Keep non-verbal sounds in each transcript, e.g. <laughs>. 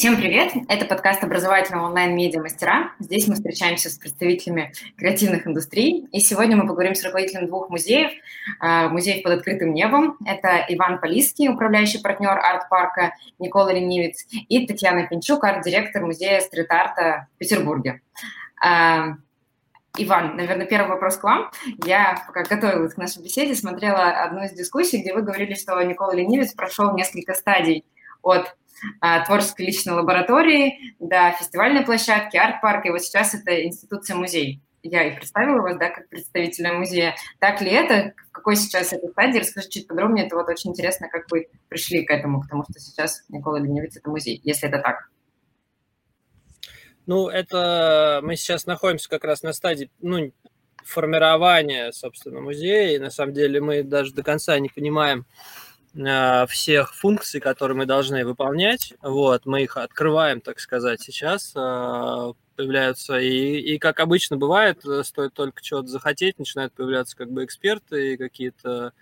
Всем привет! Это подкаст образовательного онлайн-медиа «Мастера». Здесь мы встречаемся с представителями креативных индустрий. И сегодня мы поговорим с руководителем двух музеев. А, музеев под открытым небом. Это Иван Полиский, управляющий партнер арт-парка Никола Ленивец, и Татьяна Пинчук, арт-директор музея стрит-арта в Петербурге. А, Иван, наверное, первый вопрос к вам. Я, пока готовилась к нашей беседе, смотрела одну из дискуссий, где вы говорили, что Никола Ленивец прошел несколько стадий от творческой личной лаборатории до фестивальной площадки, арт-парка, и вот сейчас это институция-музей. Я и представила вас, да, как представителя музея. Так ли это? В какой сейчас этой стадии? Расскажи чуть подробнее. Это вот очень интересно, как вы пришли к этому, потому что сейчас Никола Ленивец – это музей, если это так. Ну, это мы сейчас находимся как раз на стадии, ну, формирования, собственно, музея, и на самом деле мы даже до конца не понимаем, всех функций, которые мы должны выполнять. Вот, мы их открываем, так сказать, сейчас. А, появляются и, и как обычно бывает, э, стоит только чего-то захотеть, начинают появляться как бы эксперты и какие-то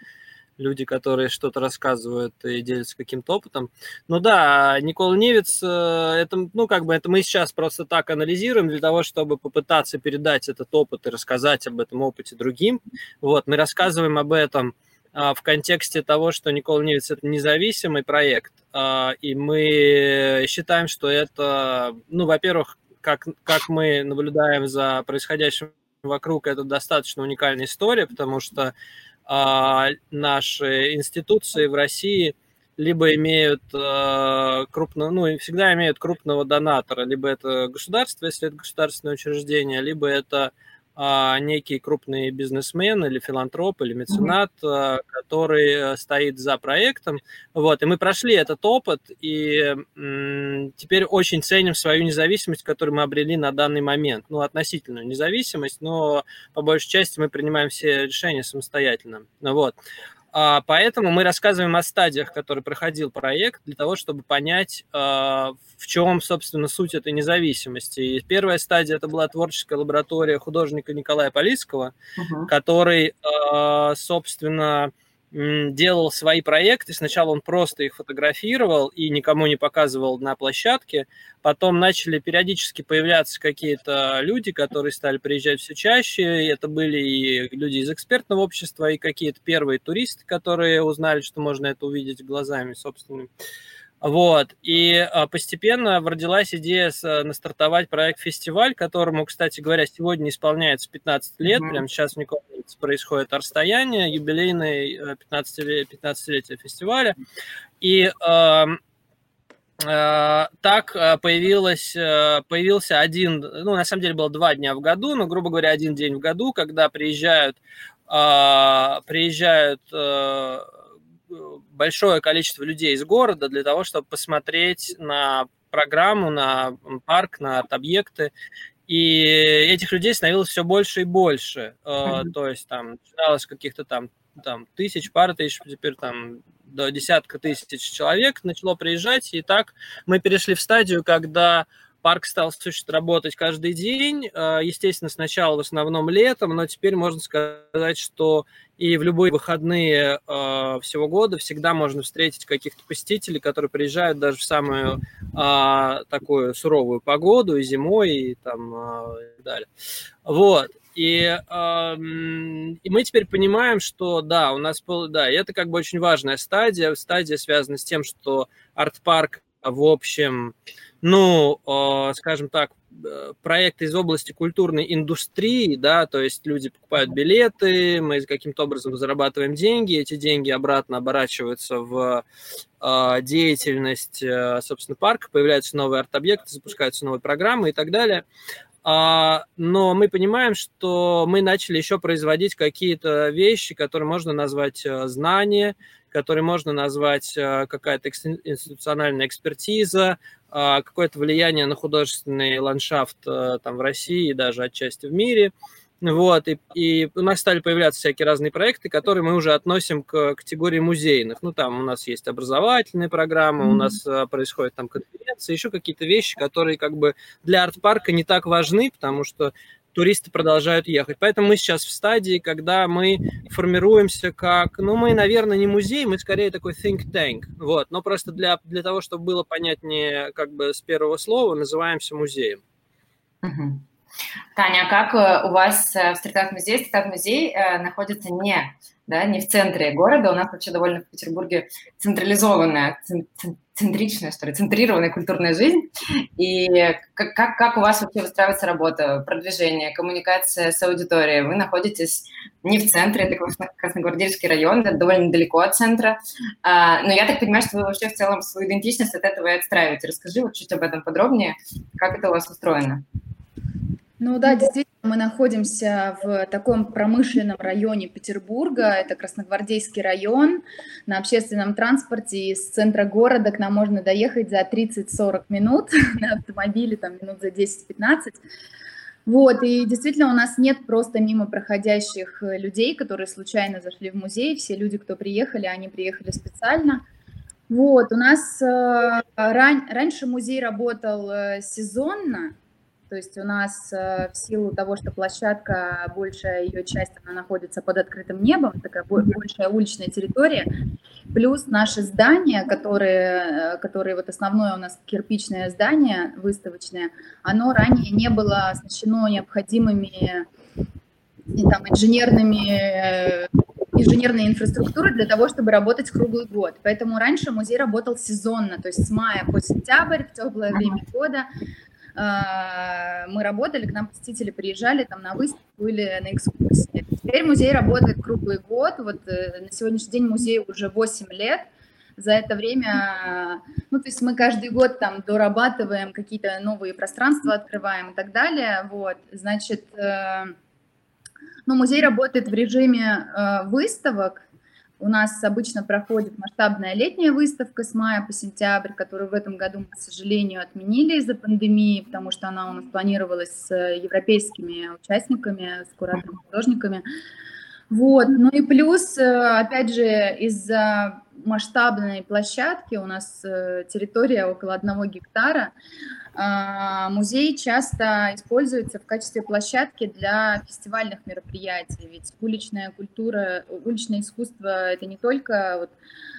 люди, которые что-то рассказывают и делятся каким-то опытом. Ну да, Никола Невец, э, это, ну как бы это мы сейчас просто так анализируем для того, чтобы попытаться передать этот опыт и рассказать об этом опыте другим. Вот, мы рассказываем об этом – а, в контексте того, что Никола Невец – это независимый проект, а, и мы считаем, что это, ну, во-первых, как, как мы наблюдаем за происходящим вокруг, это достаточно уникальная история, потому что а, наши институции в России либо имеют э, крупно, ну, всегда имеют крупного донатора, либо это государство, если это государственное учреждение, либо это а, некий крупный бизнесмен или филантроп или меценат, mm-hmm. который стоит за проектом. Вот, и мы прошли этот опыт, и теперь очень ценим свою независимость, которую мы обрели на данный момент. Ну, относительную независимость, но по большей части мы принимаем все решения самостоятельно. Вот. А, поэтому мы рассказываем о стадиях, которые проходил проект, для того, чтобы понять, а, в чем, собственно, суть этой независимости. И первая стадия это была творческая лаборатория художника Николая Полицкого, uh-huh. который, а, собственно, делал свои проекты. Сначала он просто их фотографировал и никому не показывал на площадке. Потом начали периодически появляться какие-то люди, которые стали приезжать все чаще. Это были и люди из экспертного общества, и какие-то первые туристы, которые узнали, что можно это увидеть глазами собственными. Вот. И а, постепенно родилась идея э, настартовать проект «Фестиваль», которому, кстати говоря, сегодня исполняется 15 лет. Mm-hmm. Прямо сейчас в Николаевце происходит расстояние, юбилейный 15-летие 15 фестиваля. И э, э, так появилось, появился один, ну, на самом деле было два дня в году, но, грубо говоря, один день в году, когда приезжают, приезжают большое количество людей из города для того, чтобы посмотреть на программу, на парк, на арт-объекты. И этих людей становилось все больше и больше. Mm-hmm. То есть там начиналось каких-то там, там тысяч, пара тысяч, теперь там до десятка тысяч человек начало приезжать. И так мы перешли в стадию, когда парк стал слушать работать каждый день. А, естественно, сначала в основном летом, но теперь можно сказать, что и в любые выходные э, всего года всегда можно встретить каких-то посетителей, которые приезжают даже в самую э, такую суровую погоду и зимой и там э, и далее. Вот. И, э, и мы теперь понимаем, что да, у нас был, да, и это как бы очень важная стадия, стадия связана с тем, что арт-парк в общем, ну, э, скажем так, Э, проекты из области культурной индустрии, да, то есть люди покупают билеты, мы каким-то образом зарабатываем деньги, эти деньги обратно оборачиваются в э, деятельность, собственно, парка, появляются новые арт-объекты, запускаются новые программы и так далее. А, но мы понимаем, что мы начали еще производить какие-то вещи, которые можно назвать знания, которые можно назвать какая-то институциональная экспертиза, а, какое-то влияние на художественный ландшафт э, там в России и даже отчасти в мире. Вот, и, и у нас стали появляться всякие разные проекты, которые мы уже относим к категории музейных. Ну, там у нас есть образовательные программы, mm-hmm. у нас происходят там конференции, еще какие-то вещи, которые как бы для арт-парка не так важны, потому что туристы продолжают ехать. Поэтому мы сейчас в стадии, когда мы формируемся как, ну, мы, наверное, не музей, мы скорее такой think tank, вот, но просто для, для того, чтобы было понятнее как бы с первого слова, называемся музеем. Угу. Таня, а как э, у вас э, в стрит-арт-музее? Стрит-арт-музей э, находится не, да, не в центре города. У нас вообще довольно в Петербурге централизованная, центричная, что ли, центрированная культурная жизнь. И как, как, как у вас вообще выстраивается работа, продвижение, коммуникация с аудиторией? Вы находитесь не в центре, это Красногвардейский район, это довольно далеко от центра. А, но я так понимаю, что вы вообще в целом свою идентичность от этого и отстраиваете. Расскажи вот чуть об этом подробнее, как это у вас устроено. Ну да, действительно, мы находимся в таком промышленном районе Петербурга, это Красногвардейский район. На общественном транспорте из центра города к нам можно доехать за 30-40 минут, <laughs> на автомобиле там минут за 10-15. Вот, и действительно у нас нет просто мимо проходящих людей, которые случайно зашли в музей. Все люди, кто приехали, они приехали специально. Вот, у нас э, ран... раньше музей работал э, сезонно, то есть у нас э, в силу того, что площадка, большая ее часть, она находится под открытым небом, такая большая уличная территория, плюс наши здания, которые, э, которые вот основное у нас кирпичное здание выставочное, оно ранее не было оснащено необходимыми и там, инженерными э, инженерной инфраструктуры для того, чтобы работать круглый год. Поэтому раньше музей работал сезонно, то есть с мая по сентябрь, в теплое время года, а, мы работали, к нам посетители приезжали там на выставку или на экскурсии. Теперь музей работает круглый год, вот э, на сегодняшний день музей уже 8 лет, за это время, ну, то есть мы каждый год там дорабатываем какие-то новые пространства, открываем и так далее, вот, значит, э, ну, музей работает в режиме э, выставок, у нас обычно проходит масштабная летняя выставка с мая по сентябрь, которую в этом году мы, к сожалению, отменили из-за пандемии, потому что она у нас планировалась с европейскими участниками, с кураторами-художниками. Вот. Ну и плюс, э, опять же, из-за масштабной площадки, у нас э, территория около одного гектара, музей часто используется в качестве площадки для фестивальных мероприятий, ведь уличная культура, уличное искусство – это не только вот,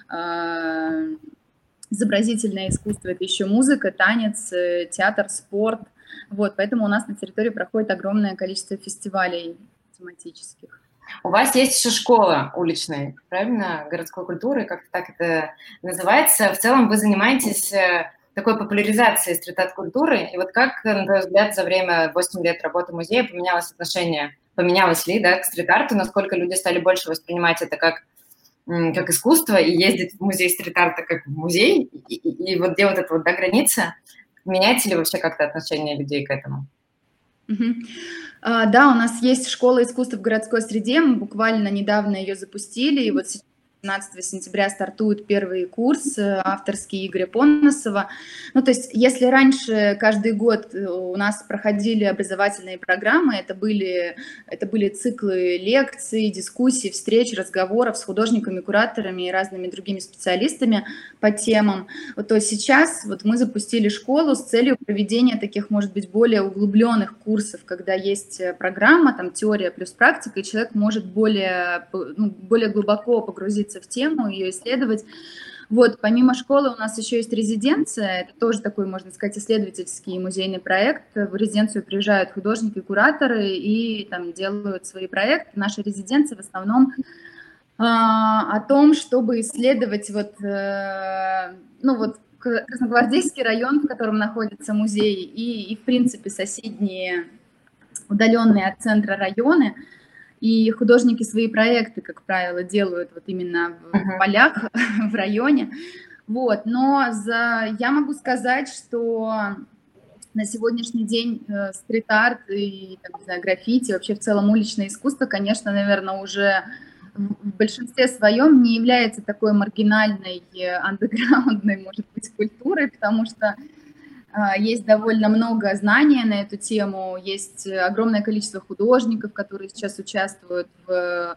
а, изобразительное искусство, это еще музыка, танец, э, театр, спорт. Вот, поэтому у нас на территории проходит огромное количество фестивалей тематических. У вас есть еще школа уличная, правильно, городской культуры, как так это называется. В целом вы занимаетесь э, такой популяризации стрит-арт-культуры. И вот как, на твой взгляд, за время 8 лет работы музея поменялось отношение, поменялось ли, да, к стрит-арту, насколько люди стали больше воспринимать это как как искусство и ездить в музей стрит-арта как в музей, и, и, и вот где вот эта вот да, граница, меняется ли вообще как-то отношение людей к этому? Uh, да, у нас есть школа искусств в городской среде, мы буквально недавно ее запустили, и вот сейчас 15 сентября стартует первый курс э, авторский Игоря Поносова. Ну, то есть, если раньше каждый год э, у нас проходили образовательные программы, это были, это были циклы лекций, дискуссий, встреч, разговоров с художниками, кураторами и разными другими специалистами по темам, вот, то сейчас вот мы запустили школу с целью проведения таких, может быть, более углубленных курсов, когда есть э, программа, там теория плюс практика, и человек может более, ну, более глубоко погрузиться погрузиться в тему, ее исследовать. Вот, помимо школы у нас еще есть резиденция, это тоже такой, можно сказать, исследовательский музейный проект. В резиденцию приезжают художники, кураторы и там делают свои проекты. Наша резиденция в основном а, о том, чтобы исследовать вот, э, ну вот Красногвардейский район, в котором находится музей, и, и в принципе соседние удаленные от центра районы – и художники свои проекты, как правило, делают вот именно в uh-huh. полях, <laughs> в районе. Вот, но за, я могу сказать, что на сегодняшний день э, стрит-арт и там, не знаю, граффити, вообще в целом уличное искусство, конечно, наверное, уже в большинстве своем не является такой маргинальной, э, <laughs> андеграундной, может быть, культурой, потому что есть довольно много знания на эту тему, есть огромное количество художников, которые сейчас участвуют в,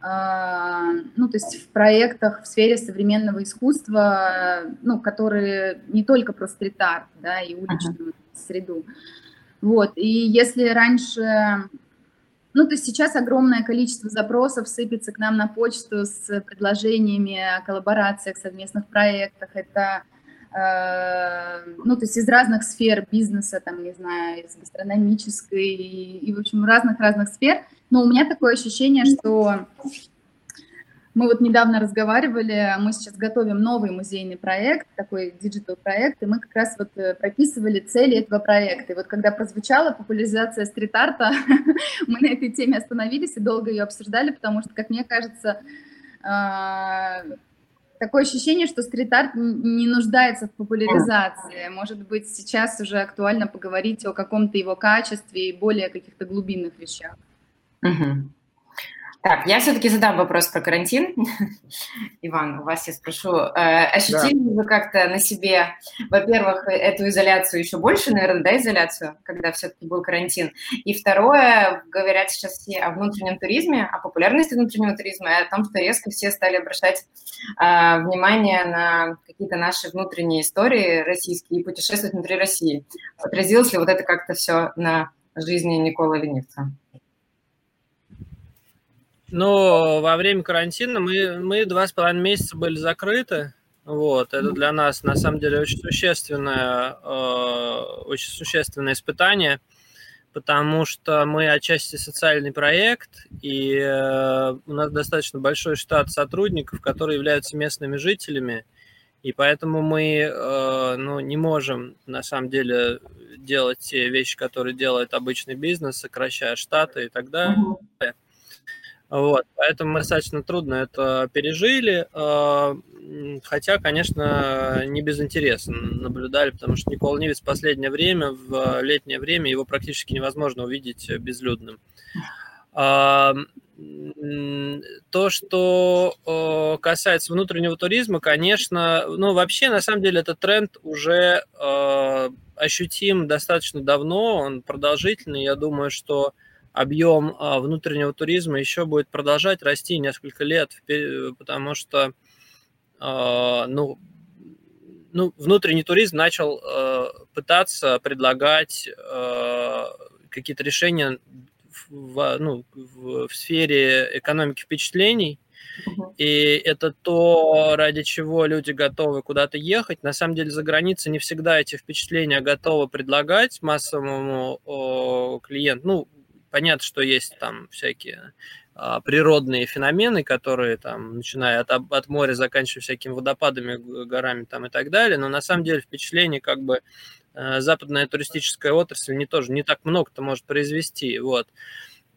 а, ну, то есть в проектах в сфере современного искусства, ну, которые не только про стрит-арт, да, и уличную uh-huh. среду. Вот, и если раньше ну, то есть сейчас огромное количество запросов сыпется к нам на почту с предложениями о коллаборациях, совместных проектах. Это, ну, то есть из разных сфер бизнеса, там, не знаю, из гастрономической и, и в общем, разных-разных сфер. Но у меня такое ощущение, что мы вот недавно разговаривали, мы сейчас готовим новый музейный проект, такой digital проект, и мы как раз вот э, прописывали цели этого проекта. И вот когда прозвучала популяризация стрит-арта, <laughs> мы на этой теме остановились и долго ее обсуждали, потому что, как мне кажется, а, такое ощущение, что стрит-арт не нуждается в популяризации. Может быть, сейчас уже актуально поговорить о каком-то его качестве и более каких-то глубинных вещах. Угу. Так, я все-таки задам вопрос про карантин. <laughs> Иван, у вас я спрошу. Э, ощутили да. вы как-то на себе, во-первых, эту изоляцию еще больше, наверное, да, изоляцию, когда все-таки был карантин? И второе, говорят сейчас все о внутреннем туризме, о популярности внутреннего туризма и о том, что резко все стали обращать э, внимание на какие-то наши внутренние истории российские и путешествовать внутри России. Отразилось ли вот это как-то все на жизни Никола Ленивца? Но во время карантина мы, мы два с половиной месяца были закрыты. Вот, это для нас на самом деле очень существенное, э, очень существенное испытание, потому что мы отчасти социальный проект, и э, у нас достаточно большой штат сотрудников, которые являются местными жителями, и поэтому мы э, ну, не можем на самом деле делать те вещи, которые делает обычный бизнес, сокращая штаты и так далее. Вот, поэтому достаточно трудно это пережили, а, хотя, конечно, не без интереса наблюдали, потому что Никол Нивец в последнее время, в летнее время, его практически невозможно увидеть безлюдным. А, то, что касается внутреннего туризма, конечно, ну, вообще, на самом деле, этот тренд уже а, ощутим достаточно давно, он продолжительный. Я думаю, что объем а, внутреннего туризма еще будет продолжать расти несколько лет, потому что а, ну, ну, внутренний туризм начал а, пытаться предлагать какие-то решения в, ну, в, в сфере экономики впечатлений, и это то, ради чего люди готовы куда-то ехать. На самом деле за границей не всегда эти впечатления готовы предлагать массовому о, клиенту. Ну, Понятно, что есть там всякие а, природные феномены, которые там, начиная от, от моря, заканчивая всякими водопадами, горами там и так далее, но на самом деле впечатление как бы э, западная туристическая отрасль не тоже не так много-то может произвести, вот.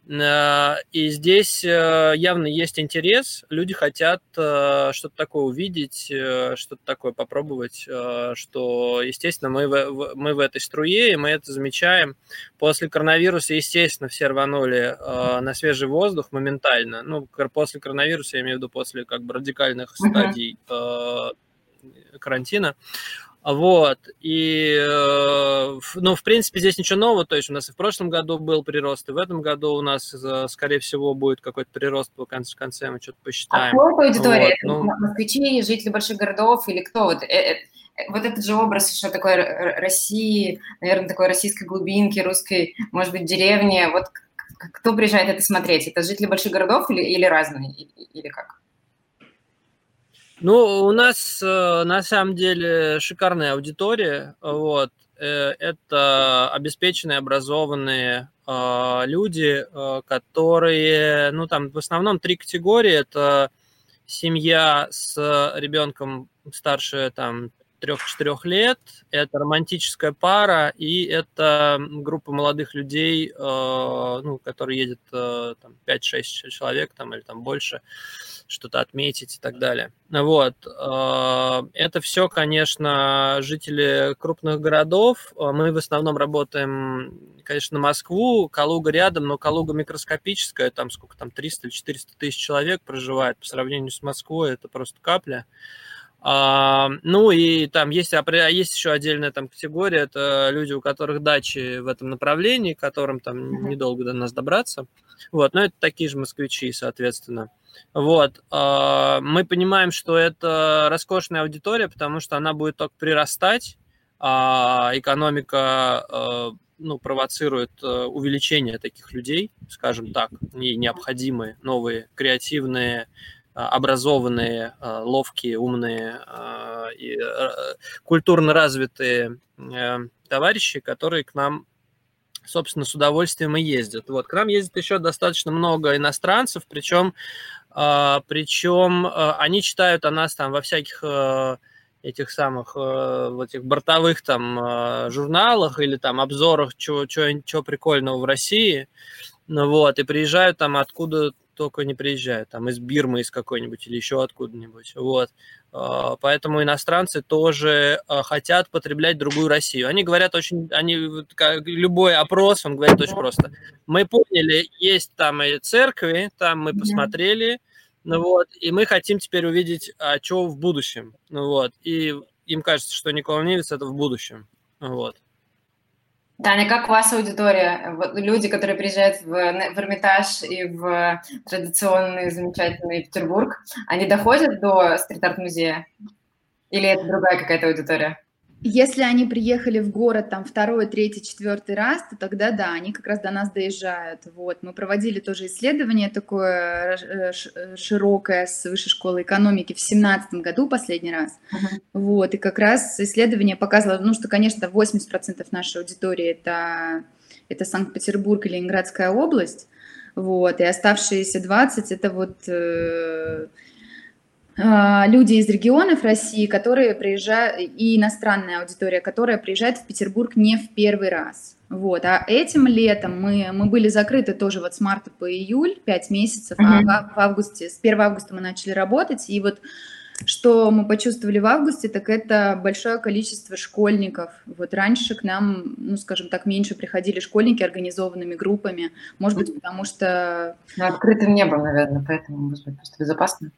Э, и здесь э, явно есть интерес, люди хотят э, что-то такое увидеть, что-то такое попробовать, что, естественно, мы в, мы в этой струе, и мы это замечаем. После коронавируса, естественно, все рванули на свежий воздух моментально. Ну, после коронавируса, я имею в виду после как бы радикальных стадий карантина. Вот, и, э, ну, в принципе, здесь ничего нового, то есть у нас и в прошлом году был прирост, и в этом году у нас, э, скорее всего, будет какой-то прирост по конце, конце мы что-то посчитаем. А кто по аудитории? Вот, ну... Москвичи, жители больших городов или кто? Вот, э, вот этот же образ еще такой России, наверное, такой российской глубинки, русской, может быть, деревни, вот кто приезжает это смотреть? Это жители больших городов или, или разные, или как? Ну, у нас э, на самом деле шикарная аудитория. Вот. Э, это обеспеченные, образованные э, люди, которые, ну, там в основном три категории. Это семья с ребенком старше там трех-четырех лет, это романтическая пара, и это группа молодых людей, ну, которые едет там 5-6 человек там, или там больше, что-то отметить и так далее. Вот. Э, это все, конечно, жители крупных городов. Э, мы в основном работаем, конечно, на Москву, Калуга рядом, но Калуга микроскопическая, там сколько там, 300 или 400 тысяч человек проживает по сравнению с Москвой, это просто капля. А, ну и там есть, есть еще отдельная там категория, это люди, у которых дачи в этом направлении, которым там недолго до нас добраться. Вот, но это такие же москвичи, соответственно. Вот. А, мы понимаем, что это роскошная аудитория, потому что она будет только прирастать, а экономика а, ну, провоцирует э, увеличение таких людей, скажем так, и необходимые новые креативные образованные, ловкие, умные и культурно развитые товарищи, которые к нам собственно, с удовольствием и ездят. Вот, к нам ездит еще достаточно много иностранцев, причем, причем они читают о нас там во всяких этих самых э, в этих бортовых там э, журналах или там обзорах, чего, чего, чего прикольного в России, ну вот, и приезжают там откуда только не приезжают, там из Бирмы, из какой-нибудь или еще откуда-нибудь, вот. Э, поэтому иностранцы тоже хотят потреблять другую Россию. Они говорят очень, они, любой опрос, он говорит очень просто. Мы поняли, есть там и церкви, там мы посмотрели, ну вот, и мы хотим теперь увидеть, а что в будущем. Ну вот, и им кажется, что Никола Невец это в будущем. Ну вот. Таня, как у вас аудитория? Люди, которые приезжают в, в Эрмитаж и в традиционный замечательный Петербург, они доходят до стрит-арт-музея? Или это другая какая-то аудитория? Если они приехали в город там второй, третий, четвертый раз, то тогда да, они как раз до нас доезжают. Вот. Мы проводили тоже исследование такое э, э, широкое с Высшей школы экономики в семнадцатом году последний раз. Uh-huh. Вот. И как раз исследование показывало, ну, что, конечно, 80% нашей аудитории это, это Санкт-Петербург и Ленинградская область. Вот. И оставшиеся 20 это вот... Э- люди из регионов России, которые приезжают, и иностранная аудитория, которая приезжает в Петербург не в первый раз. Вот. А этим летом мы, мы были закрыты тоже вот с марта по июль, 5 месяцев, mm-hmm. а в августе, с 1 августа мы начали работать, и вот что мы почувствовали в августе, так это большое количество школьников. Вот раньше к нам, ну, скажем так, меньше приходили школьники организованными группами. Может быть, потому что... Ну, открытым небом, наверное, поэтому, может быть, просто безопасно.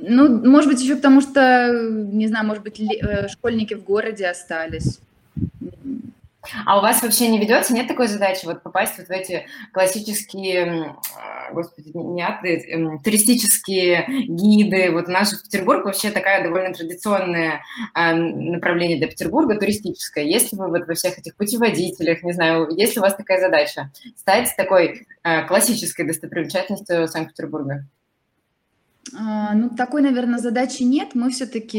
Ну, может быть, еще потому что, не знаю, может быть, э, школьники в городе остались. А у вас вообще не ведется, нет такой задачи вот попасть вот в эти классические, а, господи, не ады, эм, туристические гиды. Вот наш Петербург вообще такая довольно традиционное а, направление для Петербурга, туристическое. Если вы вот во всех этих путеводителях, не знаю, есть ли у вас такая задача стать такой а, классической достопримечательностью Санкт-Петербурга? А, ну, такой, наверное, задачи нет. Мы все-таки,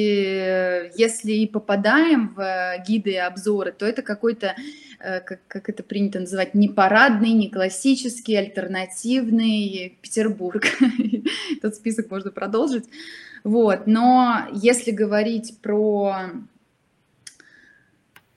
если и попадаем в гиды и обзоры, то это какой-то, э, как, как это принято называть, не парадный, не классический, альтернативный Петербург. <laughs> Этот список можно продолжить. Вот. Но если говорить про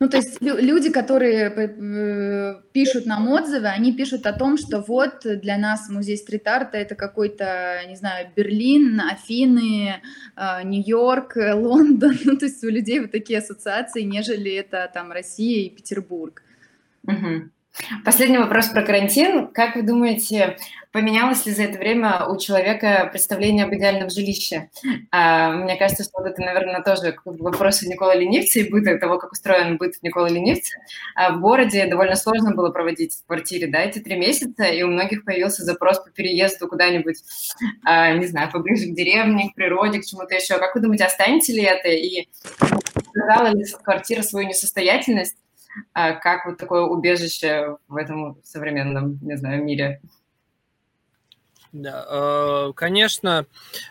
ну, то есть люди, которые э, пишут нам отзывы, они пишут о том, что вот для нас музей стрит-арта это какой-то, не знаю, Берлин, Афины, э, Нью-Йорк, <laughs> Лондон. Ну, то есть у людей вот такие ассоциации, нежели это там Россия и Петербург. Угу. Последний вопрос про карантин. Как вы думаете, поменялось ли за это время у человека представление об идеальном жилище? А, мне кажется, что вот это, наверное, тоже вопрос Никола Ленивца и быта, того, как устроен быт Никола Ленивца. В городе довольно сложно было проводить в квартире, да, эти три месяца, и у многих появился запрос по переезду куда-нибудь, а, не знаю, поближе к деревне, к природе, к чему-то еще. Как вы думаете, останется ли это? И сказала ли квартира свою несостоятельность? А как вот такое убежище в этом современном, не знаю, мире? Да, э, конечно.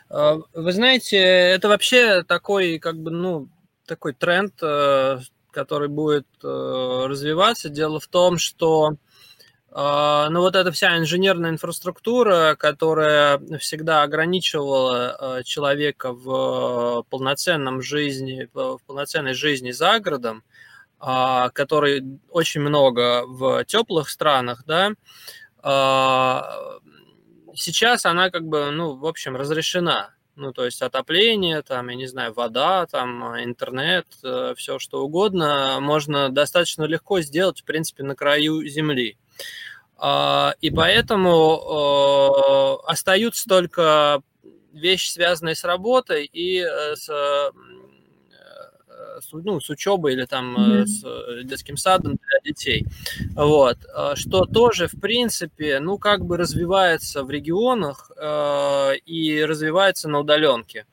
Э, вы знаете, это вообще такой, как бы, ну, такой тренд, э, который будет развиваться. Дело в том, что ну, вот эта вся инженерная инфраструктура, которая всегда ограничивала человека в полноценном жизни, в полноценной жизни за городом, которой очень много в теплых странах, да, а, сейчас она как бы, ну, в общем, разрешена. Ну, то есть отопление, там, я не знаю, вода, там, интернет, э, все что угодно можно достаточно легко сделать, в принципе, на краю земли. А, и поэтому э, остаются только вещи, связанные с работой и э, с с, ну, с учебой или там mm-hmm. с э, детским садом для детей. Вот. Э, что тоже, в принципе, ну, как бы развивается в регионах э, и развивается на удаленке.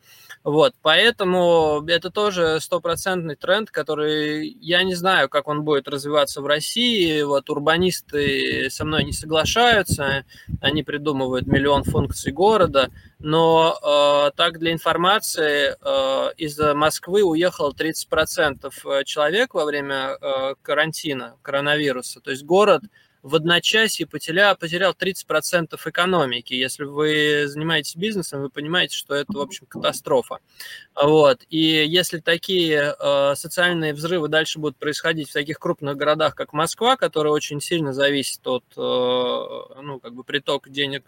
Вот, поэтому это тоже стопроцентный тренд, который я не знаю, как он будет развиваться в России. Вот урбанисты со мной не соглашаются, они придумывают миллион функций города, но э, так для информации э, из Москвы уехало 30% человек во время э, карантина, коронавируса. То есть город в одночасье потерял, потерял 30% экономики. Если вы занимаетесь бизнесом, вы понимаете, что это, в общем, катастрофа. Вот. И если такие э, социальные взрывы дальше будут происходить в таких крупных городах, как Москва, которая очень сильно зависит от э, ну, как бы притока денег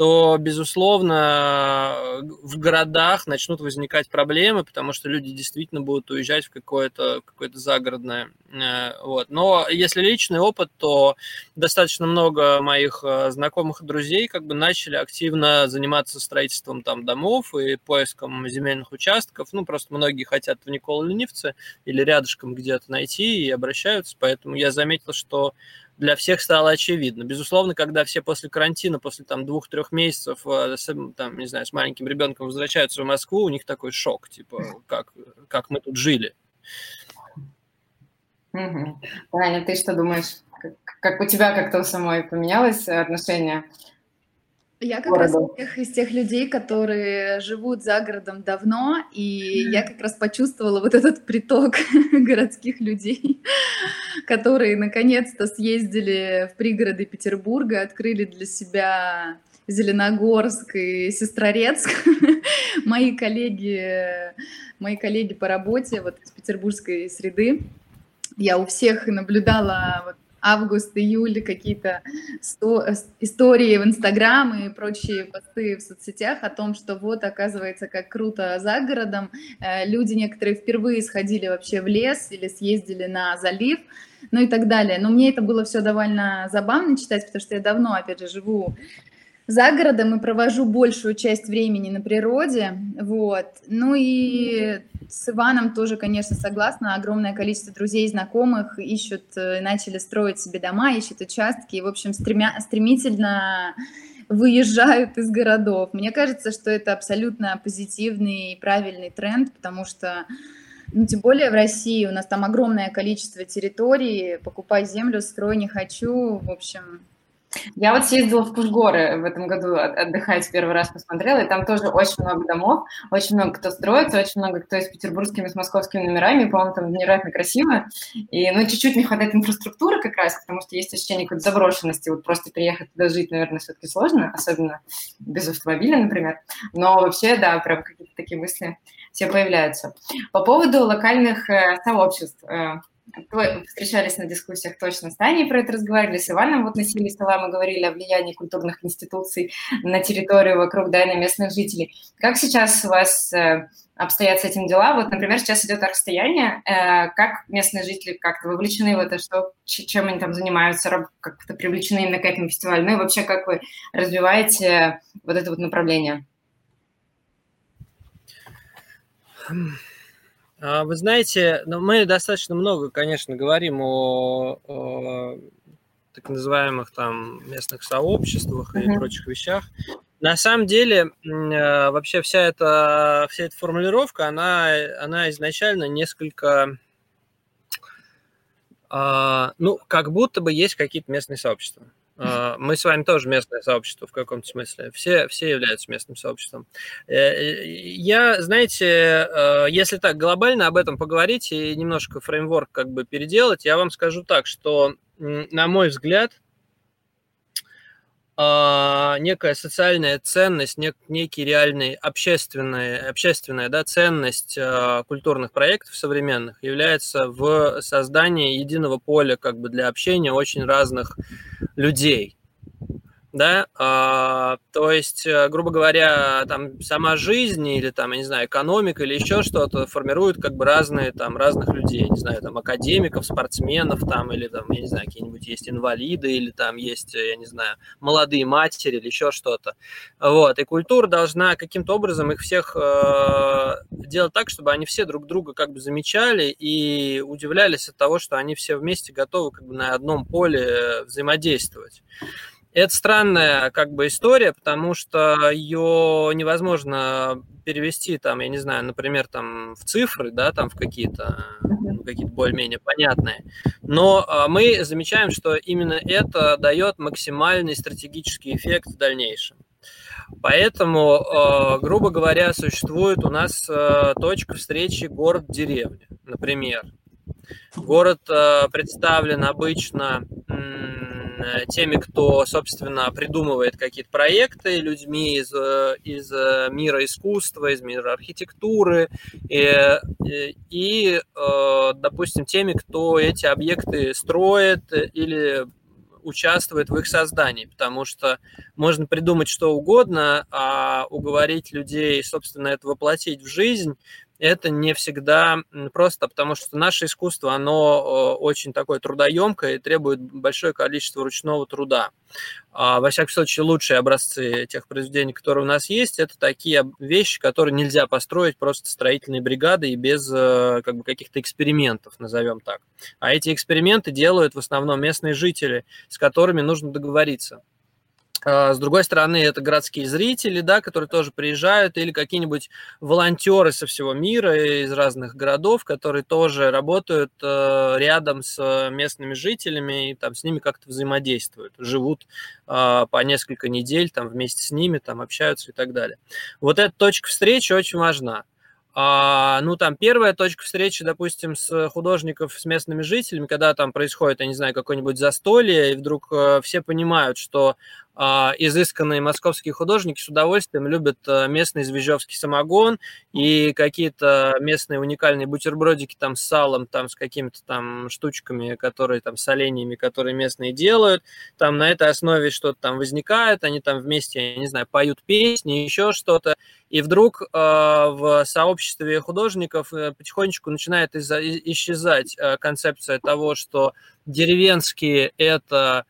то, безусловно, в городах начнут возникать проблемы, потому что люди действительно будут уезжать в какое-то какое загородное. Э, вот. Но если личный опыт, то достаточно много моих э, знакомых и друзей как бы начали активно заниматься строительством там домов и поиском земельных участков. Ну, просто многие хотят в Никола-Ленивце или рядышком где-то найти и обращаются. Поэтому я заметил, что для всех стало очевидно. Безусловно, когда все после карантина, после там двух-трех месяцев, э, там, не знаю, с маленьким ребенком возвращаются в Москву, у них такой шок, типа, как, как мы тут жили. Угу. Таня, ты что думаешь? Как, как у тебя как-то у самой поменялось отношение я как раз из тех, из тех людей, которые живут за городом давно, и я как раз почувствовала вот этот приток <laughs> городских людей, <laughs> которые наконец-то съездили в пригороды Петербурга, открыли для себя Зеленогорск и Сестрорецк. <laughs> мои коллеги, мои коллеги по работе вот из петербургской среды, я у всех наблюдала вот август, июль, какие-то истории в Инстаграм и прочие посты в соцсетях о том, что вот, оказывается, как круто за городом. Э, люди некоторые впервые сходили вообще в лес или съездили на залив, ну и так далее. Но мне это было все довольно забавно читать, потому что я давно, опять же, живу за городом и провожу большую часть времени на природе, вот. Ну и с Иваном тоже, конечно, согласна. Огромное количество друзей, знакомых ищут, э, начали строить себе дома, ищут участки, и, в общем, стремя, стремительно выезжают из городов. Мне кажется, что это абсолютно позитивный и правильный тренд, потому что ну, тем более в России у нас там огромное количество территорий, покупай землю, строй не хочу, в общем, я вот съездила в Кушгоры в этом году отдыхать, первый раз посмотрела, и там тоже очень много домов, очень много кто строится, очень много кто с петербургскими, с московскими номерами, по-моему, там невероятно красиво, и, ну, чуть-чуть не хватает инфраструктуры как раз, потому что есть ощущение какой-то заброшенности, вот просто приехать туда жить, наверное, все-таки сложно, особенно без автомобиля, например, но вообще, да, прям какие-то такие мысли все появляются. По поводу локальных э, сообществ, э, встречались на дискуссиях точно с Таней про это разговаривали, с Иваном вот на силе стола мы говорили о влиянии культурных институций на территорию вокруг, да, и на местных жителей. Как сейчас у вас э, обстоят с этим дела? Вот, например, сейчас идет расстояние, э, как местные жители как-то вовлечены в это, что, чем они там занимаются, как-то привлечены именно к этому фестивалю, ну и вообще, как вы развиваете вот это вот направление? А, вы знаете, ну, мы достаточно много, конечно, говорим о, о так называемых там местных сообществах и mm-hmm. прочих вещах. На самом деле, э, вообще вся эта, вся эта формулировка, она, она изначально несколько, а, ну, как будто бы есть какие-то местные сообщества. А, мы с вами тоже местное сообщество в каком-то смысле. Все, все являются местным сообществом. Э, э, я, знаете, э, если так глобально об этом поговорить и немножко фреймворк как бы переделать, я вам скажу так, что, на мой взгляд, а, некая социальная ценность, нек, некий реальный общественная, общественная да, ценность а, культурных проектов современных является в создании единого поля как бы для общения очень разных людей да, а, то есть, э, грубо говоря, там сама жизнь или там, я не знаю, экономика или еще что-то формирует как бы разные там разных людей, не знаю, там академиков, спортсменов там или там, я не знаю, какие-нибудь есть инвалиды или там есть, я не знаю, молодые матери или еще что-то, вот, и культура должна каким-то образом их всех э, делать так, чтобы они все друг друга как бы замечали и удивлялись от того, что они все вместе готовы как бы на одном поле взаимодействовать. Это странная как бы история, потому что ее невозможно перевести там, я не знаю, например, там в цифры, да, там в какие-то какие-то более-менее понятные. Но а, мы замечаем, что именно это дает максимальный стратегический эффект в дальнейшем. Поэтому, а, грубо говоря, существует у нас а, точка встречи город-деревня, например. Город представлен обычно теми, кто, собственно, придумывает какие-то проекты, людьми из, э, из э, мира искусства, из мира архитектуры и, и, допустим, теми, кто эти объекты строит или участвует в их создании, потому что можно придумать что угодно, а уговорить людей, собственно, это воплотить в жизнь, это не всегда просто, потому что наше искусство, оно очень такое трудоемкое и требует большое количество ручного труда. А, во всяком случае, лучшие образцы тех произведений, которые у нас есть, это такие вещи, которые нельзя построить просто строительной бригадой и без э, как бы, каких-то экспериментов, назовем так. А эти эксперименты делают в основном местные жители, с которыми нужно договориться. А, с другой стороны, это городские зрители, да, которые тоже приезжают, или какие-нибудь волонтеры со всего мира, из разных городов, которые тоже работают э, рядом с местными жителями и там с ними как-то взаимодействуют, живут а, по несколько недель там вместе с ними, там общаются и так далее. Вот эта точка встречи очень важна. А, ну, там первая точка встречи, допустим, с художников, с местными жителями, когда там происходит, я не знаю, какое-нибудь застолье, и вдруг э, все понимают, что изысканные московские художники с удовольствием любят э, местный звезжевский самогон и какие-то местные уникальные бутербродики там с салом, там с какими-то там штучками, которые там с оленями, которые местные делают. Там на этой основе что-то там возникает, они там вместе, я не знаю, поют песни, еще что-то. И вдруг э, в сообществе художников э, потихонечку начинает исчезать э, концепция того, что деревенские это а,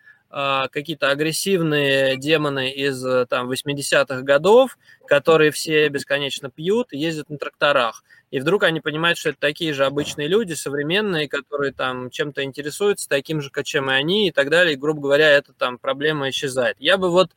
какие-то агрессивные демоны из э, там 80-х годов, которые все бесконечно пьют и ездят на тракторах. И вдруг они понимают, что это такие же обычные люди, современные, которые там чем-то интересуются, таким же, чем и они и так далее. И, грубо говоря, эта там проблема исчезает. Я бы вот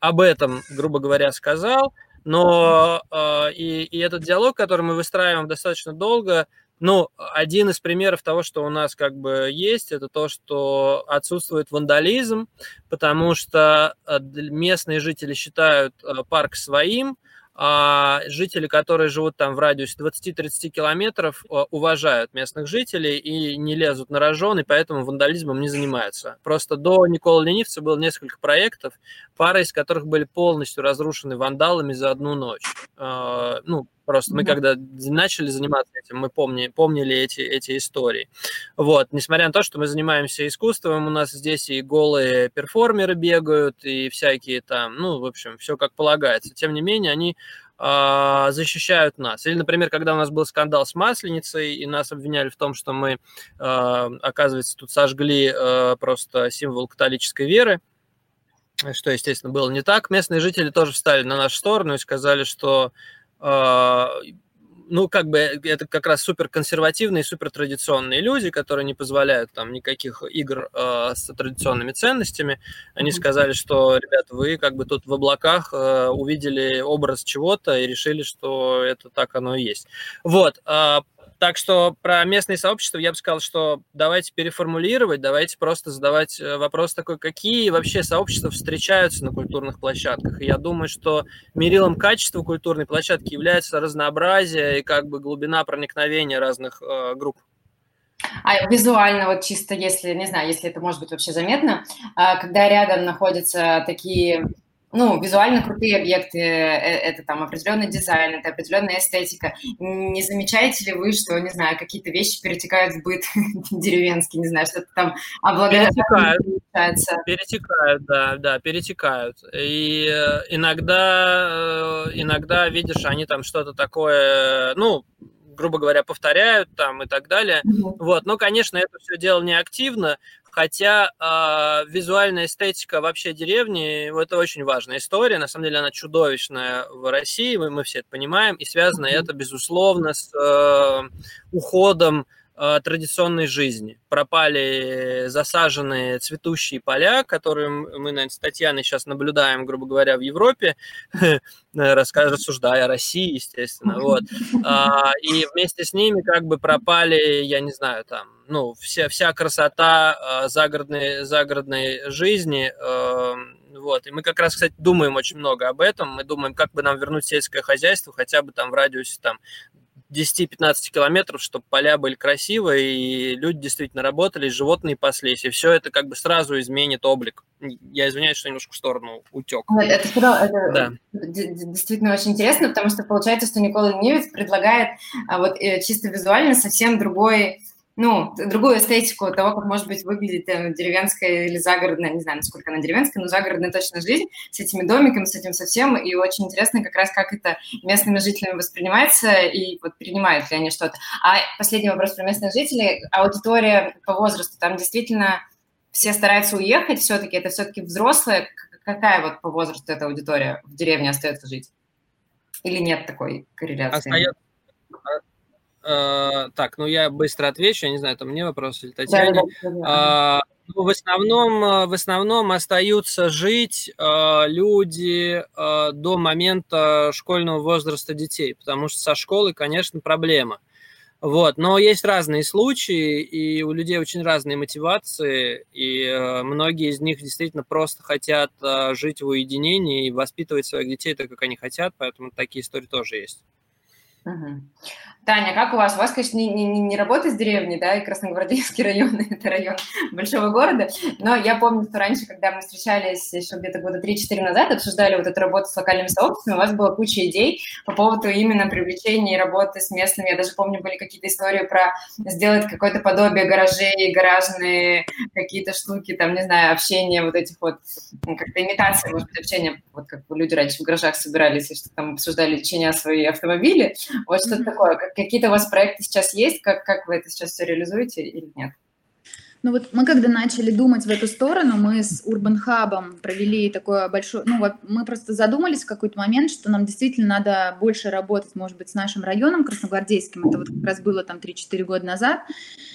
об этом, грубо говоря, сказал, но э, и, и этот диалог, который мы выстраиваем достаточно долго, ну, один из примеров того, что у нас как бы есть, это то, что отсутствует вандализм, потому что э, местные жители считают э, парк своим, а жители, которые живут там в радиусе 20-30 километров, э, уважают местных жителей и не лезут на рожон, и поэтому вандализмом не занимаются. Просто до Никола Ленивца было несколько проектов, пара из которых были полностью разрушены вандалами за одну ночь. Ну, Просто мы когда начали заниматься этим, мы помни, помнили эти, эти истории. Вот, несмотря на то, что мы занимаемся искусством, у нас здесь и голые перформеры бегают, и всякие там, ну, в общем, все как полагается. Тем не менее, они э, защищают нас. Или, например, когда у нас был скандал с Масленицей, и нас обвиняли в том, что мы, э, оказывается, тут сожгли э, просто символ католической веры, что, естественно, было не так. Местные жители тоже встали на нашу сторону и сказали, что ну, как бы это как раз супер консервативные, супер традиционные люди, которые не позволяют там никаких игр э, с традиционными ценностями. Они сказали, что, ребята, вы как бы тут в облаках э, увидели образ чего-то и решили, что это так оно и есть. Вот. Э, так что про местные сообщества я бы сказал, что давайте переформулировать, давайте просто задавать э, вопрос такой, какие вообще сообщества встречаются на культурных площадках. И я думаю, что мерилом качества культурной площадки является разнообразие и как бы глубина проникновения разных э, групп. А визуально, вот чисто если, не знаю, если это может быть вообще заметно, а, когда рядом находятся такие ну, визуально крутые объекты, э, это там определенный дизайн, это определенная эстетика. Не замечаете ли вы, что, не знаю, какие-то вещи перетекают в быт <laughs> деревенский, не знаю, что-то там облагает? Перетекают, перетекают, да, да, перетекают. И э, иногда, э, иногда видишь, они там что-то такое, ну, грубо говоря, повторяют там и так далее. Mm-hmm. Вот, но, конечно, это все дело не активно, Хотя э, визуальная эстетика вообще деревни – это очень важная история. На самом деле она чудовищная в России, мы, мы все это понимаем. И связано это, безусловно, с э, уходом традиционной жизни. Пропали засаженные цветущие поля, которые мы, наверное, с Татьяной сейчас наблюдаем, грубо говоря, в Европе, <laughs> рассуждая о России, естественно. Вот. А, и вместе с ними как бы пропали, я не знаю, там, ну, вся, вся красота э, загородной, загородной жизни, э, вот. И мы как раз, кстати, думаем очень много об этом. Мы думаем, как бы нам вернуть сельское хозяйство хотя бы там в радиусе там 10-15 километров, чтобы поля были красивые, и люди действительно работали, животные паслись, и все это как бы сразу изменит облик. Я извиняюсь, что немножко в сторону утек. Это, это, это да. действительно очень интересно, потому что получается, что Никола Невец предлагает а вот э, чисто визуально совсем другой ну, другую эстетику того, как может быть выглядит э, деревенская или загородная, не знаю, насколько она деревенская, но загородная точно жизнь с этими домиками, с этим совсем, и очень интересно как раз, как это местными жителями воспринимается, и вот принимают ли они что-то. А последний вопрос про местных жителей. Аудитория по возрасту, там действительно все стараются уехать все-таки, это все-таки взрослые, какая вот по возрасту эта аудитория в деревне остается жить? Или нет такой корреляции? Остается Э, так, ну я быстро отвечу, я не знаю, это мне вопрос или Татьяне. Да, да, да. Ну, в основном, э, в основном остаются жить э, люди до момента школьного возраста детей, потому что со школы, конечно, проблема. Вот, но есть разные случаи, и у людей очень разные мотивации, и э, многие из них действительно просто хотят э, жить в уединении и воспитывать своих детей так, как они хотят, поэтому такие истории тоже есть. Угу. Таня, как у вас? У вас, конечно, не, не, не работа с деревни, да, и Красногвардейский район, это район большого города, но я помню, что раньше, когда мы встречались еще где-то года 3-4 назад, обсуждали вот эту работу с локальными сообществами, у вас была куча идей по поводу именно привлечения и работы с местными. Я даже помню, были какие-то истории про сделать какое-то подобие гаражей, гаражные какие-то штуки, там, не знаю, общение вот этих вот, как-то имитация, может быть, общения, вот как люди раньше в гаражах собирались и что там обсуждали лечение свои автомобили. Вот что-то такое. Какие-то у вас проекты сейчас есть? Как, как вы это сейчас все реализуете или нет? Ну вот мы когда начали думать в эту сторону, мы с Urban Hub провели такое большое, ну вот мы просто задумались в какой-то момент, что нам действительно надо больше работать, может быть, с нашим районом красногвардейским, это вот как раз было там 3-4 года назад,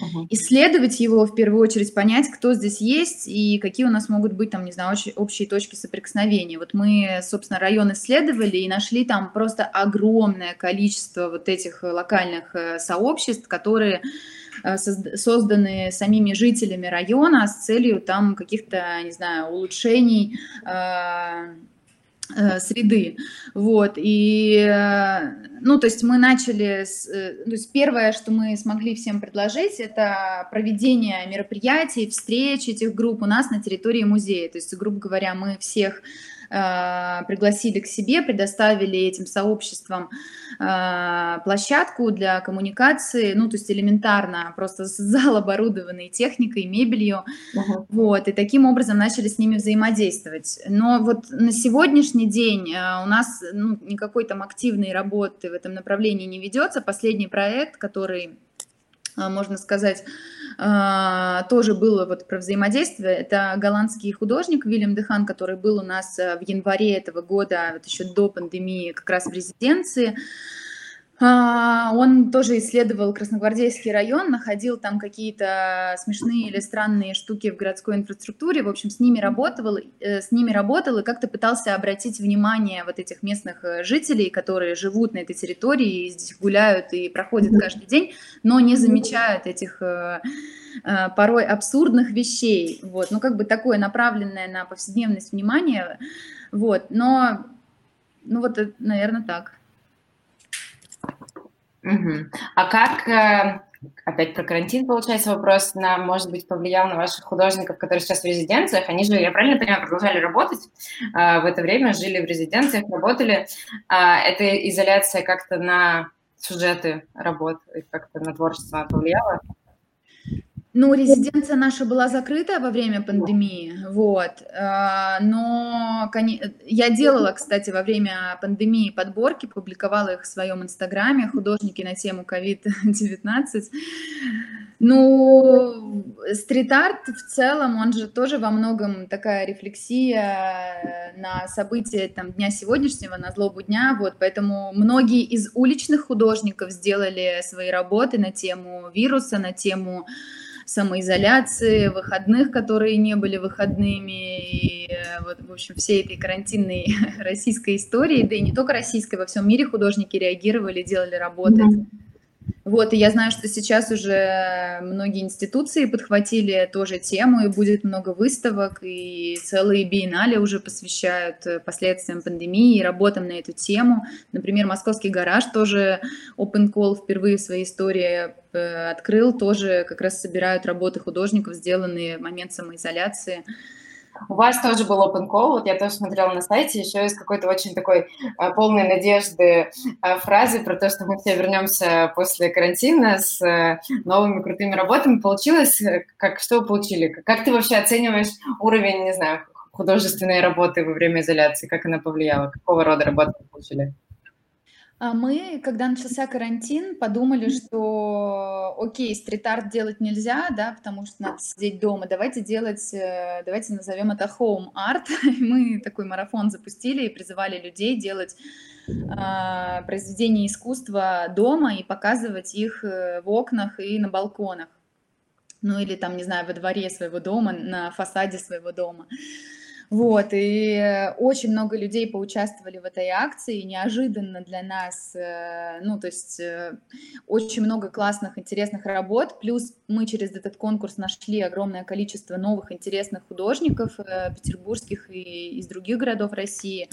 uh-huh. исследовать его в первую очередь, понять, кто здесь есть и какие у нас могут быть там, не знаю, общие точки соприкосновения. Вот мы, собственно, район исследовали и нашли там просто огромное количество вот этих локальных э, сообществ, которые созданы самими жителями района с целью там каких-то, не знаю, улучшений э, э, среды. Вот, и, ну, то есть мы начали, с, то есть первое, что мы смогли всем предложить, это проведение мероприятий, встреч этих групп у нас на территории музея. То есть, грубо говоря, мы всех Э, пригласили к себе, предоставили этим сообществам э, площадку для коммуникации, ну, то есть элементарно, просто <laughs> зал оборудованный техникой, мебелью, uh-huh. вот, и таким образом начали с ними взаимодействовать. Но вот на сегодняшний день э, у нас ну, никакой там активной работы в этом направлении не ведется. Последний проект, который, можно сказать, а, тоже было вот про взаимодействие. Это голландский художник Вильям Дехан, который был у нас э, в январе этого года, вот еще до пандемии, как раз в резиденции. А, он тоже исследовал Красногвардейский район, находил там какие-то смешные или странные штуки в городской инфраструктуре. В общем, с ними работал, э, с ними работал и как-то пытался обратить внимание вот этих местных э, жителей, которые живут на этой территории, и здесь гуляют и проходят каждый день, но не замечают этих э, порой абсурдных вещей. Вот, ну как бы такое направленное на повседневность внимание. Вот, но, ну вот, наверное, так. Угу. А как, э, опять про карантин, получается, вопрос, на, может быть, повлиял на ваших художников, которые сейчас в резиденциях? Они же, я правильно понимаю, продолжали работать а, в это время, жили в резиденциях, работали. А, эта изоляция как-то на сюжеты работ, как-то на творчество повлияла? Ну, резиденция наша была закрыта во время пандемии, вот. А, но я делала, кстати, во время пандемии подборки, публиковала их в своем инстаграме, художники на тему COVID-19. Ну, стрит-арт в целом, он же тоже во многом такая рефлексия на события там, дня сегодняшнего, на злобу дня, вот, поэтому многие из уличных художников сделали свои работы на тему вируса, на тему самоизоляции, выходных, которые не были выходными, и э, вот, в общем, всей этой карантинной <laughs> российской истории, да и не только российской, во всем мире художники реагировали, делали работы. Mm-hmm. Вот, и я знаю, что сейчас уже многие институции подхватили тоже тему, и будет много выставок, и целые биеннале уже посвящают э, последствиям пандемии и работам на эту тему. Например, Московский гараж тоже Open Call впервые в своей истории э, открыл, тоже как раз собирают работы художников, сделанные в момент самоизоляции. У вас тоже был open call, вот я тоже смотрела на сайте, еще есть какой-то очень такой а, полной надежды а, фразы про то, что мы все вернемся после карантина с а, новыми крутыми работами. Получилось? Как, что получили? Как ты вообще оцениваешь уровень, не знаю, художественной работы во время изоляции? Как она повлияла? Какого рода работы вы получили? А мы, когда начался карантин, подумали, что окей, стрит-арт делать нельзя, да, потому что надо сидеть дома. Давайте делать, э, давайте назовем это home <laughs> art. Мы такой марафон запустили и призывали людей делать а, произведения искусства дома и показывать их э, в окнах и на балконах. Ну или там, не знаю, во дворе своего дома, на фасаде своего дома. Вот, и очень много людей поучаствовали в этой акции, неожиданно для нас, э, ну, то есть э, очень много классных, интересных работ, плюс мы через этот конкурс нашли огромное количество новых интересных художников э, петербургских и из других городов России,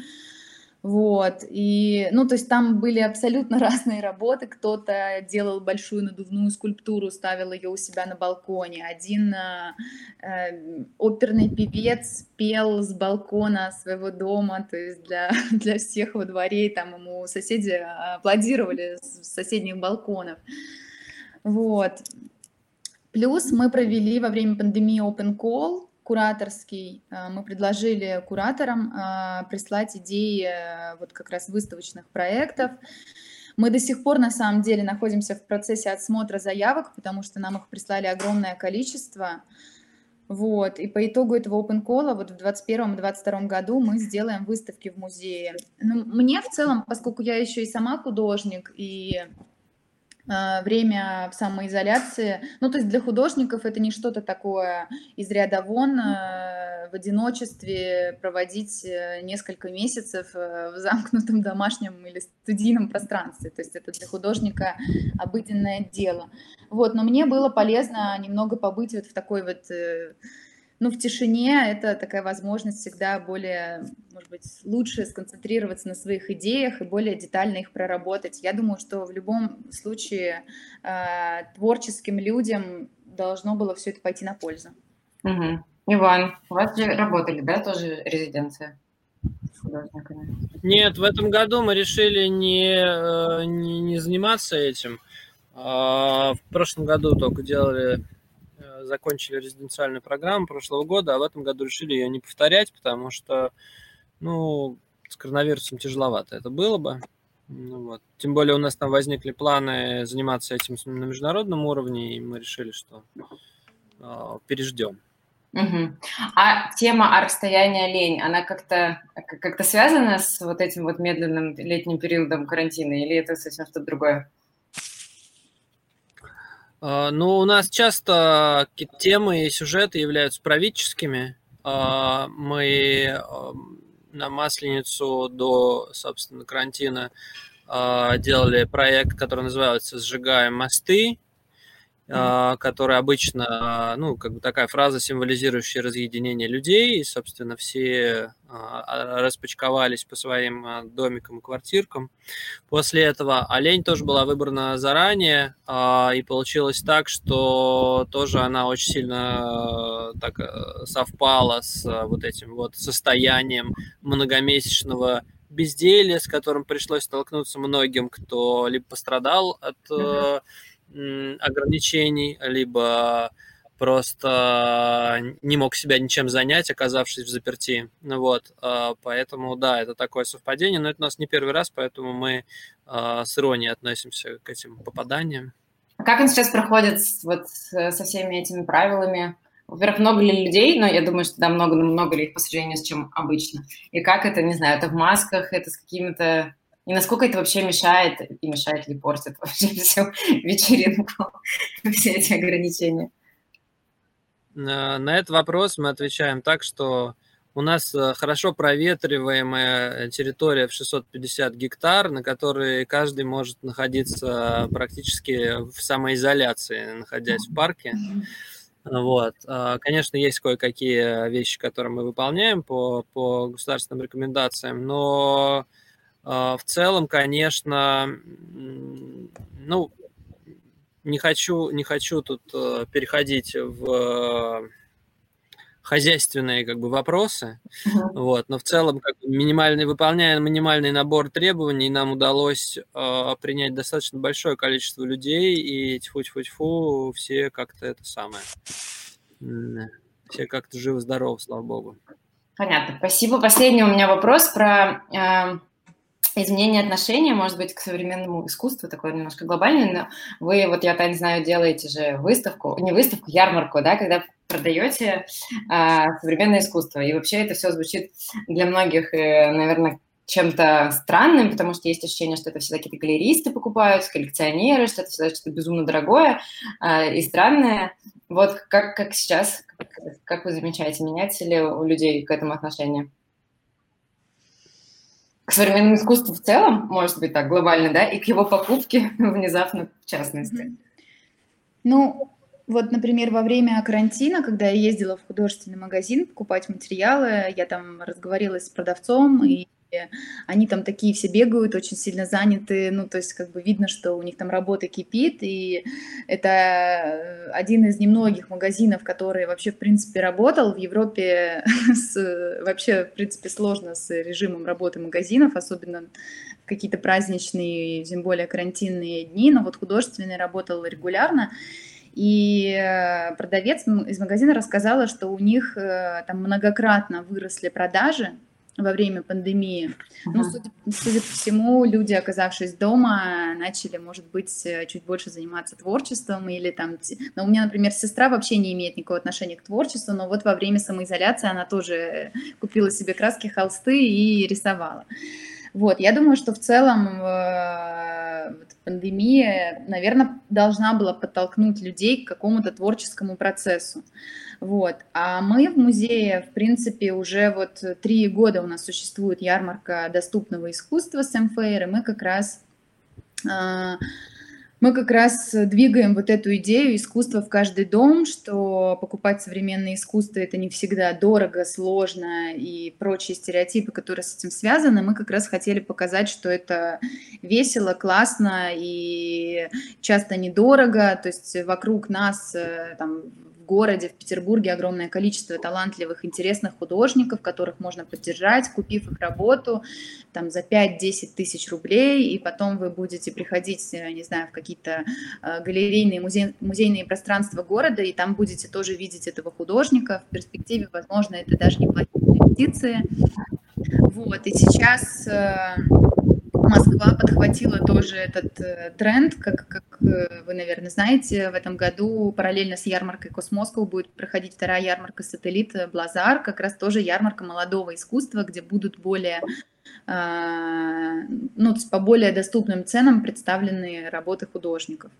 вот, и, ну, то есть там были абсолютно <laughs> разные работы. Кто-то делал большую надувную скульптуру, ставил ее у себя на балконе. Один э, оперный певец пел с балкона своего дома, то есть для, <laughs> для всех во дворе, там ему соседи аплодировали с соседних балконов. Вот. Плюс мы провели во время пандемии open call, кураторский. А, мы предложили кураторам а, прислать идеи э, вот как раз выставочных проектов. Мы до сих пор, на самом деле, находимся в процессе отсмотра заявок, потому что нам их прислали огромное количество. Вот, и по итогу этого open call вот в 2021 и 2022 году мы сделаем выставки в музее. Ну, мне в целом, поскольку я еще и сама художник, и время в самоизоляции. Ну, то есть для художников это не что-то такое из ряда вон э, в одиночестве проводить э, несколько месяцев э, в замкнутом домашнем или студийном пространстве. То есть это для художника обыденное дело. Вот, но мне было полезно немного побыть вот в такой вот ну, в тишине это такая возможность всегда более, может быть, лучше сконцентрироваться на своих идеях и более детально их проработать. Я думаю, что в любом случае э, творческим людям должно было все это пойти на пользу. Угу. Иван, у вас же работали, да, тоже резиденция? Нет, в этом году мы решили не, э, не, не заниматься этим. А, в прошлом году только делали закончили резиденциальную программу прошлого года, а в этом году решили ее не повторять, потому что, ну, с коронавирусом тяжеловато это было бы. Ну, вот. Тем более у нас там возникли планы заниматься этим на международном уровне, и мы решили, что э, переждем. Угу. А тема о расстоянии лень, она как-то как связана с вот этим вот медленным летним периодом карантина, или это совсем что-то другое? А, ну, у нас часто темы и сюжеты являются правительскими. А, мы на Масленицу до, собственно, карантина а, делали проект, который называется «Сжигаем мосты». Которая обычно, ну, как бы такая фраза, символизирующая разъединение людей, и, собственно, все а, распочковались по своим домикам и квартиркам. После этого олень тоже была выбрана заранее, и получилось так, что тоже она очень сильно так совпала с вот этим вот состоянием многомесячного безделия, с которым пришлось столкнуться многим, кто либо пострадал от mm-hmm ограничений, либо просто не мог себя ничем занять, оказавшись в заперти. Ну вот, поэтому, да, это такое совпадение, но это у нас не первый раз, поэтому мы с иронией относимся к этим попаданиям. А как он сейчас проходит вот со всеми этими правилами? Во-первых, много ли людей, но я думаю, что да, много, но много ли их по сравнению с чем обычно. И как это, не знаю, это в масках, это с какими-то... И насколько это вообще мешает, и мешает ли портит вообще <laughs> всю вечеринку, <laughs> все эти ограничения? На этот вопрос мы отвечаем так, что у нас э, хорошо проветриваемая территория в 650 гектар, на которой каждый может находиться практически в самоизоляции, находясь в парке. Вот. А, конечно, есть кое-какие вещи, которые мы выполняем по, по государственным рекомендациям, но в целом, конечно, ну, не хочу, не хочу тут э, переходить в хозяйственные как бы вопросы, uh-huh. вот, но в целом как бы, минимальный, выполняя минимальный набор требований, нам удалось э, принять достаточно большое количество людей, и тьфу-тьфу-тьфу, все как-то это самое, все как-то живы-здоровы, слава богу. Понятно, спасибо. Последний у меня вопрос про э, изменение отношения, может быть, к современному искусству, такое немножко глобальное, но вы, вот я, не знаю, делаете же выставку, не выставку, ярмарку, да, когда продаете а, современное искусство. И вообще это все звучит для многих, э, наверное, чем-то странным, потому что есть ощущение, что это всегда какие-то галеристы покупают, коллекционеры, что это всегда что-то безумно дорогое э, и странное. Вот как, как сейчас, как, как вы замечаете, меняется ли у людей к этому отношение? К современному искусству в целом, может быть так, глобально, да, и к его покупке <laughs> внезапно в частности. Ну, вот, например, во время карантина, когда я ездила в художественный магазин покупать материалы, я там разговаривала с продавцом, и они там такие все бегают, очень сильно заняты, ну, то есть как бы видно, что у них там работа кипит, и это э, один из немногих магазинов, который вообще, в принципе, работал. В Европе <laughs> с, вообще, в принципе, сложно с режимом работы магазинов, особенно какие-то праздничные, тем более карантинные дни, но вот художественный работал регулярно, и э, продавец из магазина рассказала, что у них э, там многократно выросли продажи во время пандемии. Uh-huh. Ну, судя, судя по всему, люди, оказавшись дома, начали, может быть, э, чуть больше заниматься творчеством или там... Но у меня, например, сестра вообще не имеет никакого отношения к творчеству, но вот во время самоизоляции она тоже купила себе краски, холсты и рисовала. Вот, я думаю, что в целом э, пандемия, наверное, должна была подтолкнуть людей к какому-то творческому процессу. Вот. А мы в музее, в принципе, уже вот три года у нас существует ярмарка доступного искусства Сэмфейр, и мы как раз э, мы как раз двигаем вот эту идею искусства в каждый дом, что покупать современное искусство это не всегда дорого, сложно и прочие стереотипы, которые с этим связаны. Мы как раз хотели показать, что это весело, классно и часто недорого. То есть вокруг нас э, там, городе, в Петербурге огромное количество талантливых, интересных художников, которых можно поддержать, купив их работу там за 5-10 тысяч рублей, и потом вы будете приходить, э, не знаю, в какие-то э, галерейные, музей, музейные пространства города, и там будете тоже видеть этого художника. В перспективе, возможно, это даже неплохие инвестиции. Вот, и сейчас э, Москва подхватила тоже этот э, тренд, как, как э, вы, наверное, знаете, в этом году параллельно с ярмаркой Космосков будет проходить вторая ярмарка «Сателлит» Блазар, как раз тоже ярмарка молодого искусства, где будут более, э, ну, по более доступным ценам представлены работы художников.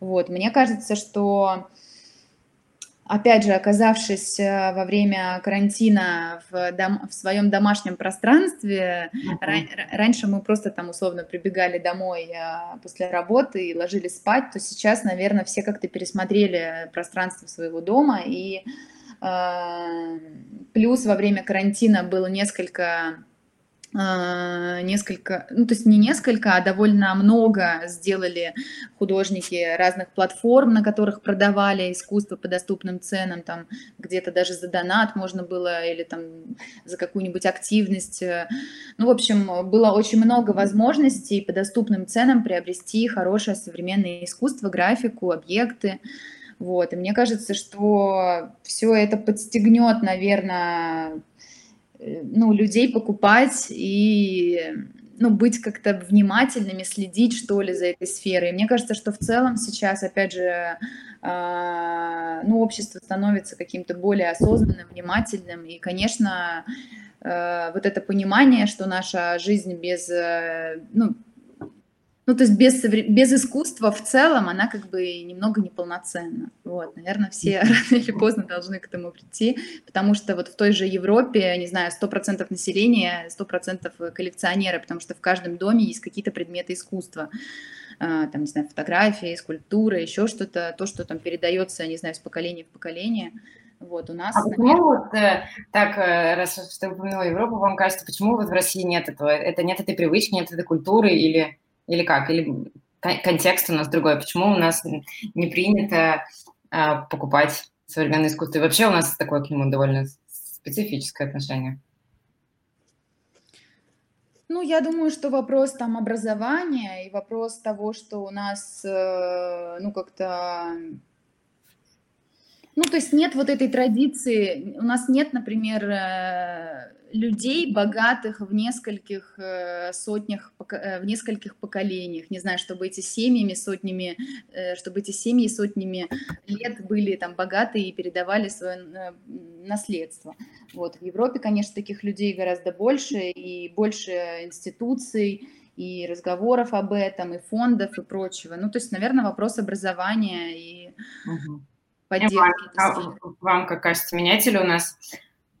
Вот, мне кажется, что опять же, оказавшись э, во время карантина в, дом, в своем домашнем пространстве, uh-huh. ра- раньше мы просто там условно прибегали домой э, после работы и ложились спать, то сейчас, наверное, все как-то пересмотрели пространство своего дома и э, плюс во время карантина было несколько несколько, ну то есть не несколько, а довольно много сделали художники разных платформ, на которых продавали искусство по доступным ценам, там где-то даже за донат можно было или там за какую-нибудь активность. Ну, в общем, было очень много возможностей по доступным ценам приобрести хорошее современное искусство, графику, объекты. Вот, и мне кажется, что все это подстегнет, наверное, ну, людей покупать и ну, быть как-то внимательными, следить, что ли, за этой сферой. Мне кажется, что в целом сейчас, опять же, э, ну, общество становится каким-то более осознанным, внимательным, и, конечно, э, вот это понимание, что наша жизнь без, э, ну, ну, то есть без, без искусства в целом она как бы немного неполноценна. Вот, наверное, все рано или поздно должны к этому прийти, потому что вот в той же Европе, не знаю, 100% населения, 100% коллекционеры, потому что в каждом доме есть какие-то предметы искусства а, там, не знаю, фотографии, скульптуры, еще что-то, то, что там передается, не знаю, с поколения в поколение. Вот, у нас... А почему наверное... вот э, так, э, раз ты упомянула Европу, вам кажется, почему вот в России нет этого, это нет этой привычки, нет этой культуры или или как? Или контекст у нас другой? Почему у нас не принято а, покупать современное искусство? И вообще у нас такое к нему довольно специфическое отношение. Ну, я думаю, что вопрос там образования и вопрос того, что у нас, э, ну, как-то ну, то есть нет вот этой традиции, у нас нет, например, э, людей богатых в нескольких э, сотнях, э, в нескольких поколениях, не знаю, чтобы эти семьями сотнями, чтобы эти семьи сотнями лет были там богатые и передавали свое наследство. Вот, в Европе, конечно, таких людей гораздо больше и больше институций, и разговоров об этом, и фондов, и прочего. Ну, то есть, наверное, вопрос образования и... Угу поддержки. Вам, вам, как кажется, меняется ли у нас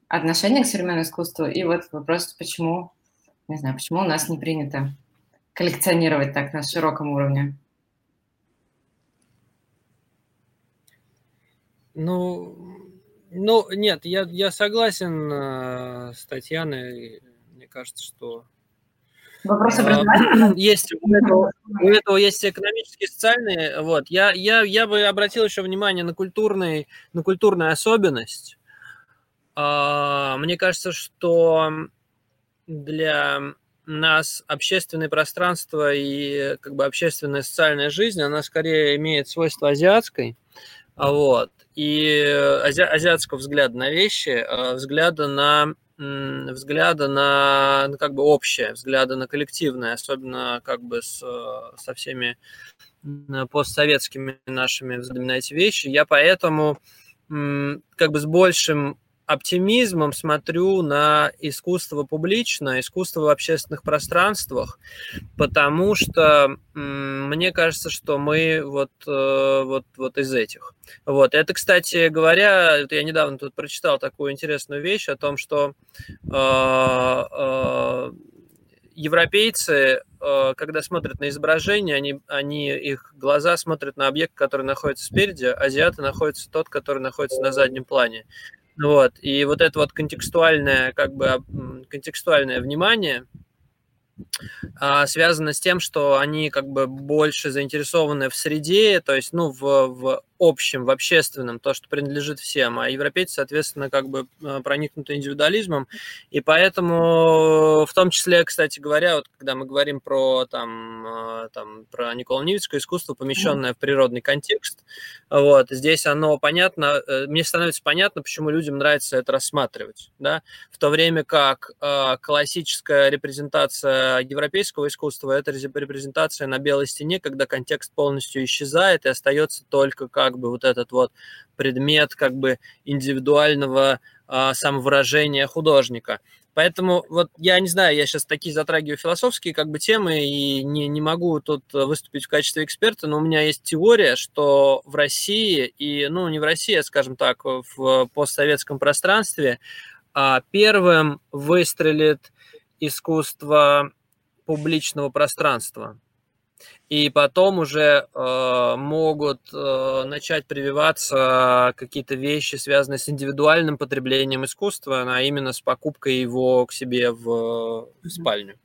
отношение к современному искусству? И вот вопрос, почему, не знаю, почему у нас не принято коллекционировать так на широком уровне? Ну, ну нет, я, я согласен э, с Татьяной. Мне кажется, что Вопрос образования? <clears throat> Есть, у этого, у этого есть экономические, социальные. Вот. Я, я, я бы обратил еще внимание на, культурный, на культурную особенность. А, мне кажется, что для нас общественное пространство и как бы общественная социальная жизнь, она скорее имеет свойство азиатской. Вот. И ази, азиатского взгляда на вещи, а, взгляда на взгляда на, как бы общее, взгляда на коллективное, особенно как бы с, со всеми постсоветскими нашими взглядами на эти вещи. Я поэтому как бы с большим оптимизмом смотрю на искусство публичное, искусство в общественных пространствах, потому что мне кажется, что мы вот, э, вот, вот из этих. Вот. Это, кстати говоря, я недавно тут прочитал такую интересную вещь о том, что э, э, европейцы, когда смотрят на изображение, они, они, их глаза смотрят на объект, который находится спереди, азиаты находятся тот, который находится на заднем плане. Вот. И вот это вот контекстуальное, как бы, контекстуальное внимание – связано с тем, что они как бы больше заинтересованы в среде, то есть, ну, в, в общем, в общественном, то, что принадлежит всем, а европейцы, соответственно, как бы а, проникнуты индивидуализмом, и поэтому, в том числе, кстати говоря, вот когда мы говорим про, там, а, там, про Николаевское искусство, помещенное в природный контекст, вот, здесь оно понятно, э, мне становится понятно, почему людям нравится это рассматривать, да, в то время как классическая репрезентация европейского искусства – это репрезентация на белой стене, когда контекст полностью исчезает и остается только как бы вот этот вот предмет как бы индивидуального а, самовыражения художника. Поэтому вот я не знаю, я сейчас такие затрагиваю философские как бы темы и не, не могу тут выступить в качестве эксперта, но у меня есть теория, что в России и, ну, не в России, а, скажем так, в постсоветском пространстве а, первым выстрелит искусство публичного пространства и потом уже э, могут э, начать прививаться какие-то вещи, связанные с индивидуальным потреблением искусства, а именно с покупкой его к себе в, в спальню.